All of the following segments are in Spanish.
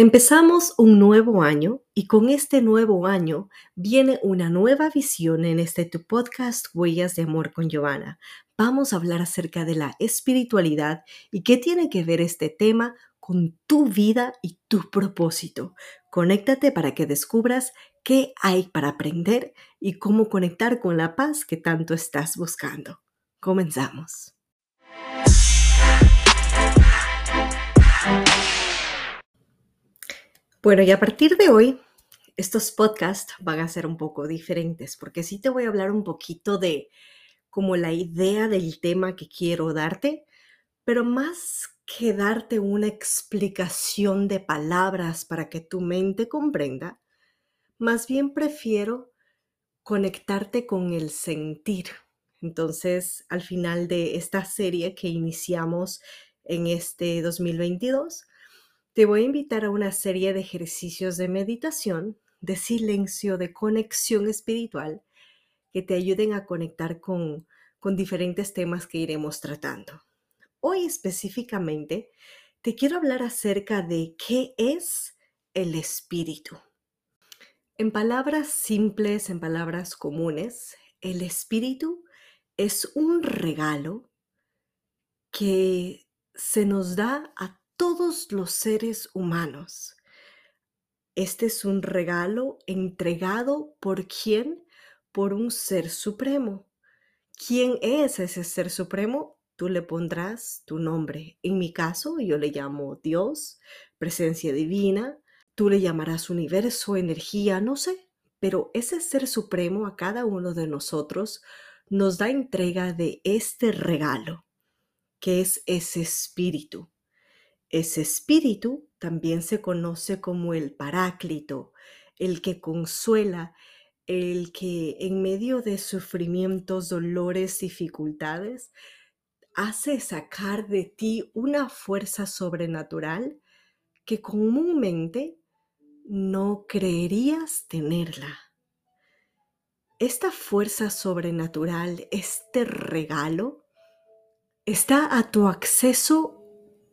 Empezamos un nuevo año y con este nuevo año viene una nueva visión en este tu podcast Huellas de Amor con Giovanna. Vamos a hablar acerca de la espiritualidad y qué tiene que ver este tema con tu vida y tu propósito. Conéctate para que descubras qué hay para aprender y cómo conectar con la paz que tanto estás buscando. Comenzamos. Bueno, y a partir de hoy, estos podcasts van a ser un poco diferentes, porque sí te voy a hablar un poquito de como la idea del tema que quiero darte, pero más que darte una explicación de palabras para que tu mente comprenda, más bien prefiero conectarte con el sentir. Entonces, al final de esta serie que iniciamos en este 2022, te voy a invitar a una serie de ejercicios de meditación, de silencio, de conexión espiritual, que te ayuden a conectar con, con diferentes temas que iremos tratando. Hoy específicamente te quiero hablar acerca de qué es el espíritu. En palabras simples, en palabras comunes, el espíritu es un regalo que se nos da a todos los seres humanos. Este es un regalo entregado por quién? Por un ser supremo. ¿Quién es ese ser supremo? Tú le pondrás tu nombre. En mi caso, yo le llamo Dios, presencia divina. Tú le llamarás universo, energía, no sé. Pero ese ser supremo a cada uno de nosotros nos da entrega de este regalo, que es ese espíritu. Ese espíritu también se conoce como el paráclito, el que consuela, el que en medio de sufrimientos, dolores, dificultades, hace sacar de ti una fuerza sobrenatural que comúnmente no creerías tenerla. Esta fuerza sobrenatural, este regalo, está a tu acceso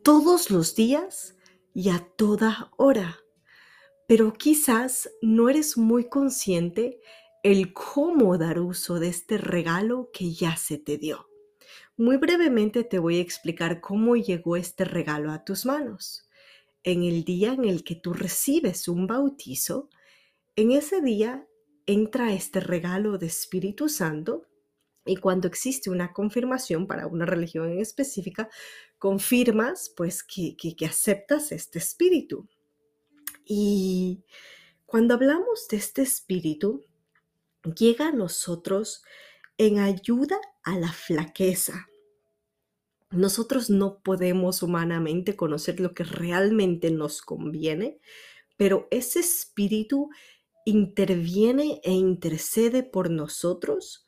todos los días y a toda hora. Pero quizás no eres muy consciente el cómo dar uso de este regalo que ya se te dio. Muy brevemente te voy a explicar cómo llegó este regalo a tus manos. En el día en el que tú recibes un bautizo, en ese día entra este regalo de Espíritu Santo y cuando existe una confirmación para una religión en específica, confirmas pues que, que, aceptas este espíritu. Y cuando hablamos de este espíritu, llega a nosotros en ayuda a la flaqueza. Nosotros no podemos humanamente conocer lo que realmente nos conviene, pero ese espíritu interviene e intercede por nosotros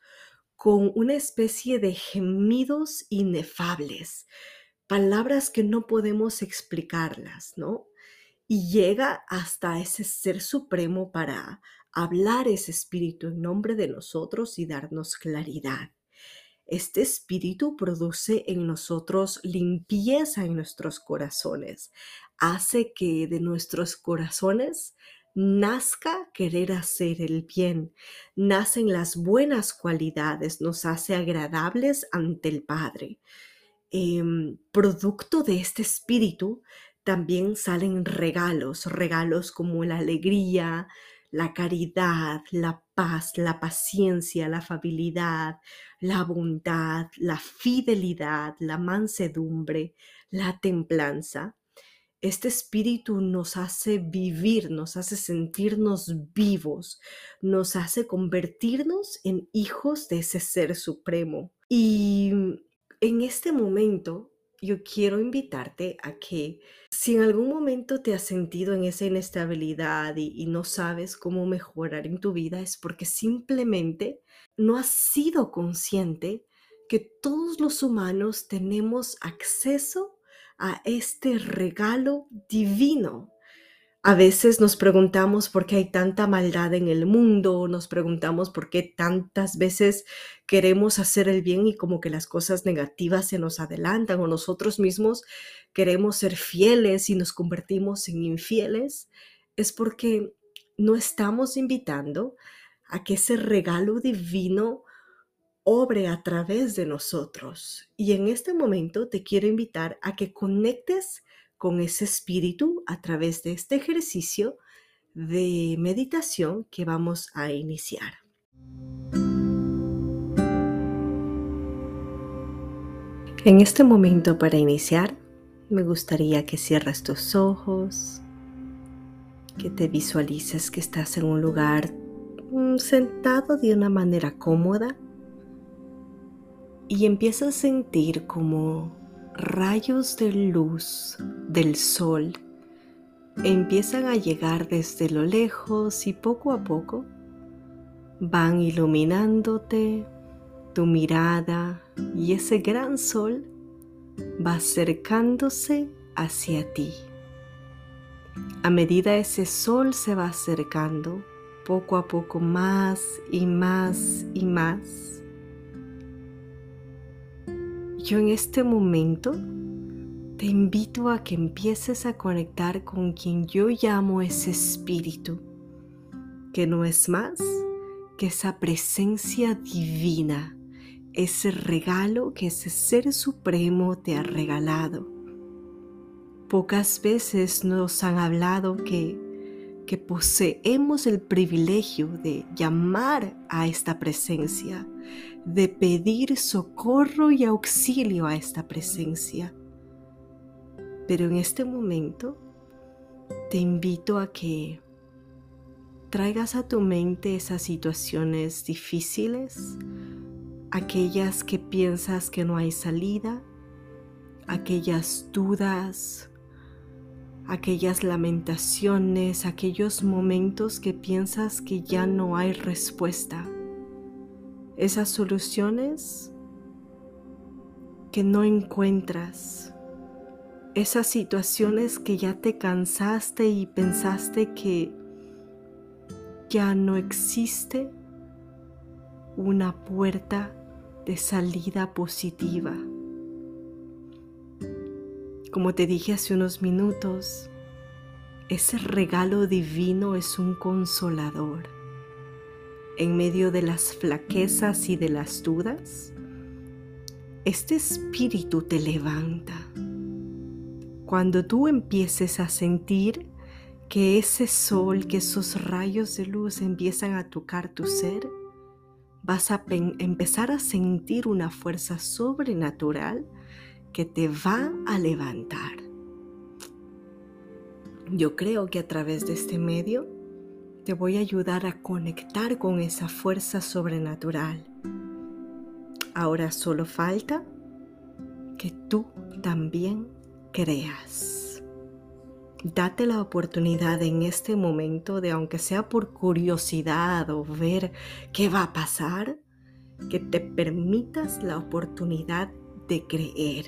con una especie de gemidos inefables, palabras que no podemos explicarlas, ¿no? Y llega hasta ese ser supremo para hablar ese espíritu en nombre de nosotros y darnos claridad. Este espíritu produce en nosotros limpieza en nuestros corazones, hace que de nuestros corazones nazca querer hacer el bien, nacen las buenas cualidades, nos hace agradables ante el Padre. Em, producto de este espíritu también salen regalos, regalos como la alegría, la caridad, la paz, la paciencia, la afabilidad, la bondad, la fidelidad, la mansedumbre, la templanza. Este espíritu nos hace vivir, nos hace sentirnos vivos, nos hace convertirnos en hijos de ese ser supremo. Y en este momento yo quiero invitarte a que si en algún momento te has sentido en esa inestabilidad y, no sabes cómo mejorar en tu vida, es porque simplemente no has sido consciente que todos los humanos tenemos acceso a este regalo divino a veces nos preguntamos por qué hay tanta maldad en el mundo, nos preguntamos por qué tantas veces queremos hacer el bien y como que las cosas negativas se nos adelantan o nosotros mismos queremos ser fieles y nos convertimos en infieles. Es porque no estamos invitando a que ese regalo divino obre a través de nosotros. Y en este momento te quiero invitar a que conectes con ese espíritu a través de este ejercicio de meditación que vamos a iniciar. En este momento para iniciar, me gustaría que cierres tus ojos, que te visualices que estás en un lugar mm, sentado de una manera cómoda y empiezas a sentir como rayos de luz del sol empiezan a llegar desde lo lejos y poco a poco van iluminándote tu mirada y ese gran sol va acercándose hacia ti. A medida ese sol se va acercando, poco a poco más y más y más, yo en este momento te invito a que empieces a conectar con quien yo llamo ese espíritu, que no es más que esa presencia divina, ese regalo que ese ser supremo te ha regalado. Pocas veces nos han hablado que que poseemos el privilegio de llamar a esta presencia, de pedir socorro y auxilio a esta presencia. Pero en este momento te invito a que traigas a tu mente esas situaciones difíciles, aquellas que piensas que no hay salida, aquellas dudas, aquellas lamentaciones, aquellos momentos que piensas que ya no hay respuesta, esas soluciones que no encuentras, esas situaciones que ya te cansaste y pensaste que ya no existe una puerta de salida positiva. Como te dije hace unos minutos, ese regalo divino es un consolador. En medio de las flaquezas y de las dudas, este espíritu te levanta. Cuando tú empieces a sentir que ese sol, que esos rayos de luz empiezan a tocar tu ser, vas a empezar a sentir una fuerza sobrenatural que te va a levantar. Yo creo que a través de este medio te voy a ayudar a conectar con esa fuerza sobrenatural. Ahora solo falta que tú también creas. Date la oportunidad en este momento de, aunque sea por curiosidad o ver qué va a pasar, que te permitas la oportunidad de creer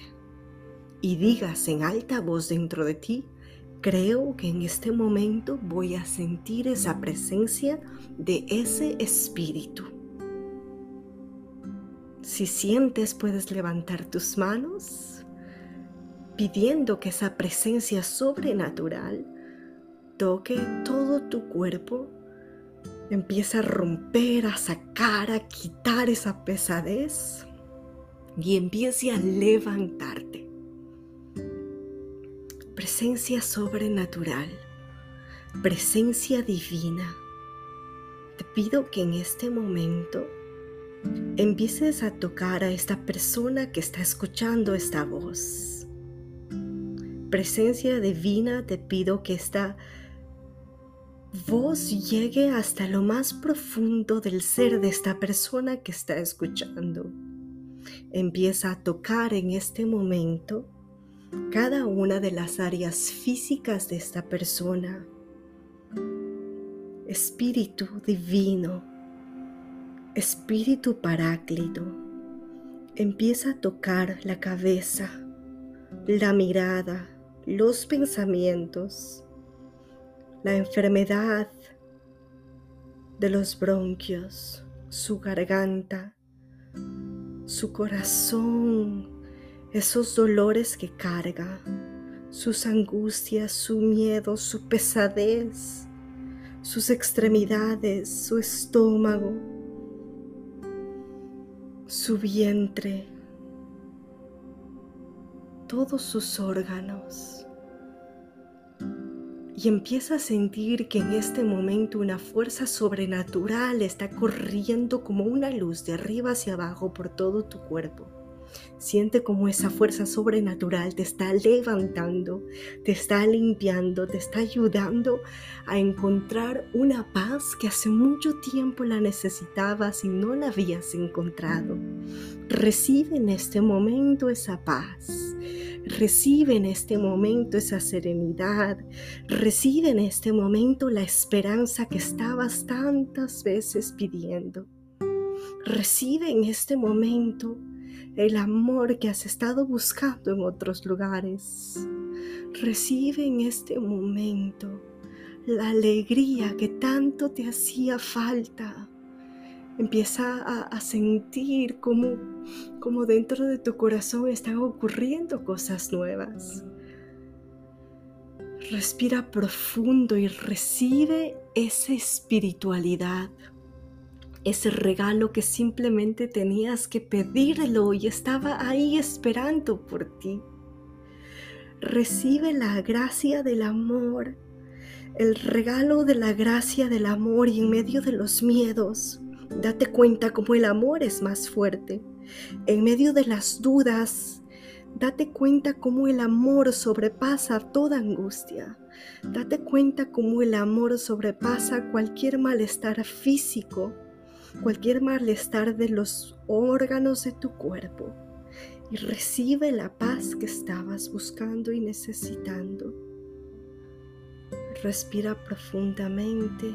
y digas en alta voz dentro de ti, creo que en este momento voy a sentir esa presencia de ese espíritu. Si sientes, puedes levantar tus manos pidiendo que esa presencia sobrenatural toque todo tu cuerpo, empieza a romper, a sacar, a quitar esa pesadez y empiece a levantarte. Presencia sobrenatural, presencia divina, te pido que en este momento empieces a tocar a esta persona que está escuchando esta voz. Presencia divina, te pido que esta voz llegue hasta lo más profundo del ser de esta persona que está escuchando. Empieza a tocar en este momento cada una de las áreas físicas de esta persona. Espíritu divino, Espíritu Paráclito, empieza a tocar la cabeza, la mirada, los pensamientos, la enfermedad de los bronquios, su garganta, su corazón, esos dolores que carga, sus angustias, su miedo, su pesadez, sus extremidades, su estómago, su vientre, todos sus órganos. Y empieza a sentir que en este momento una fuerza sobrenatural está corriendo como una luz de arriba hacia abajo por todo tu cuerpo. Siente como esa fuerza sobrenatural te está levantando, te está limpiando, te está ayudando a encontrar una paz que hace mucho tiempo la necesitabas y no la habías encontrado. Recibe en este momento esa paz. Recibe en este momento esa serenidad. Recibe en este momento la esperanza que estabas tantas veces pidiendo. Recibe en este momento el amor que has estado buscando en otros lugares. Recibe en este momento la alegría que tanto te hacía falta. Empieza a, sentir como, como dentro de tu corazón están ocurriendo cosas nuevas. Respira profundo y recibe esa espiritualidad ese regalo que simplemente tenías que pedirlo y estaba ahí esperando por ti. Recibe la gracia del amor, el regalo de la gracia del amor y en medio de los miedos, date cuenta cómo el amor es más fuerte. En medio de las dudas, date cuenta cómo el amor sobrepasa toda angustia. Date cuenta cómo el amor sobrepasa cualquier malestar físico cualquier malestar de los órganos de tu cuerpo y recibe la paz que estabas buscando y necesitando. Respira profundamente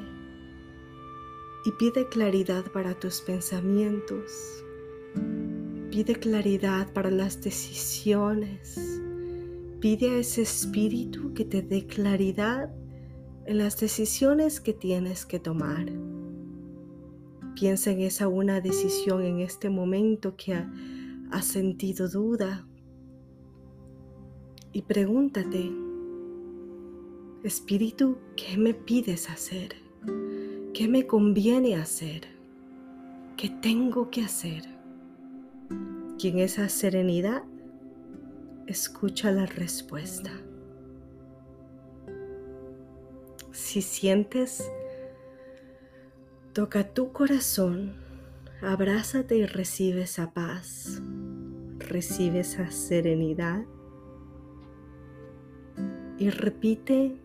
y pide claridad para tus pensamientos. Pide claridad para las decisiones. Pide a ese espíritu que te dé claridad en las decisiones que tienes que tomar. Piensa en esa una decisión en este momento que ha, has sentido duda y pregúntate, Espíritu, ¿qué me pides hacer? ¿Qué me conviene hacer? ¿Qué tengo que hacer? Y en esa serenidad escucha la respuesta. Si sientes Toca tu corazón, abrázate y recibe esa paz, recibe esa serenidad y repite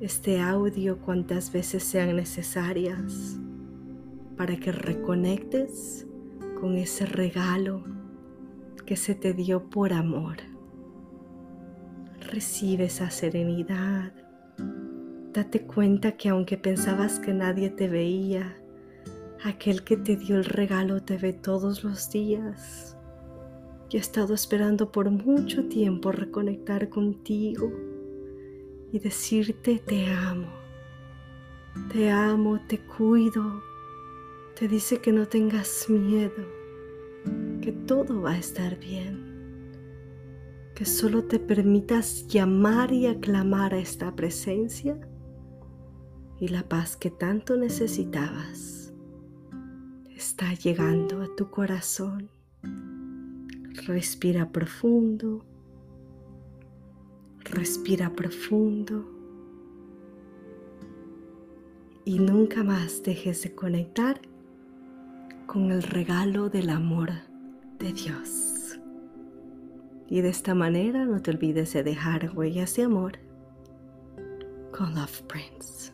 este audio cuantas veces sean necesarias para que reconectes con ese regalo que se te dio por amor. Recibe esa serenidad, Date cuenta que aunque pensabas que nadie te veía, aquel que te dio el regalo te ve todos los días. Y he estado esperando por mucho tiempo reconectar contigo y decirte te amo. Te amo, te cuido. Te dice que no tengas miedo, que todo va a estar bien que solo te permitas llamar y aclamar a esta presencia y la paz que tanto necesitabas está llegando a tu corazón. Respira profundo, respira profundo y nunca más dejes de conectar con el regalo del amor de Dios. Y de esta manera no te olvides de dejar huellas de amor con Love Prince.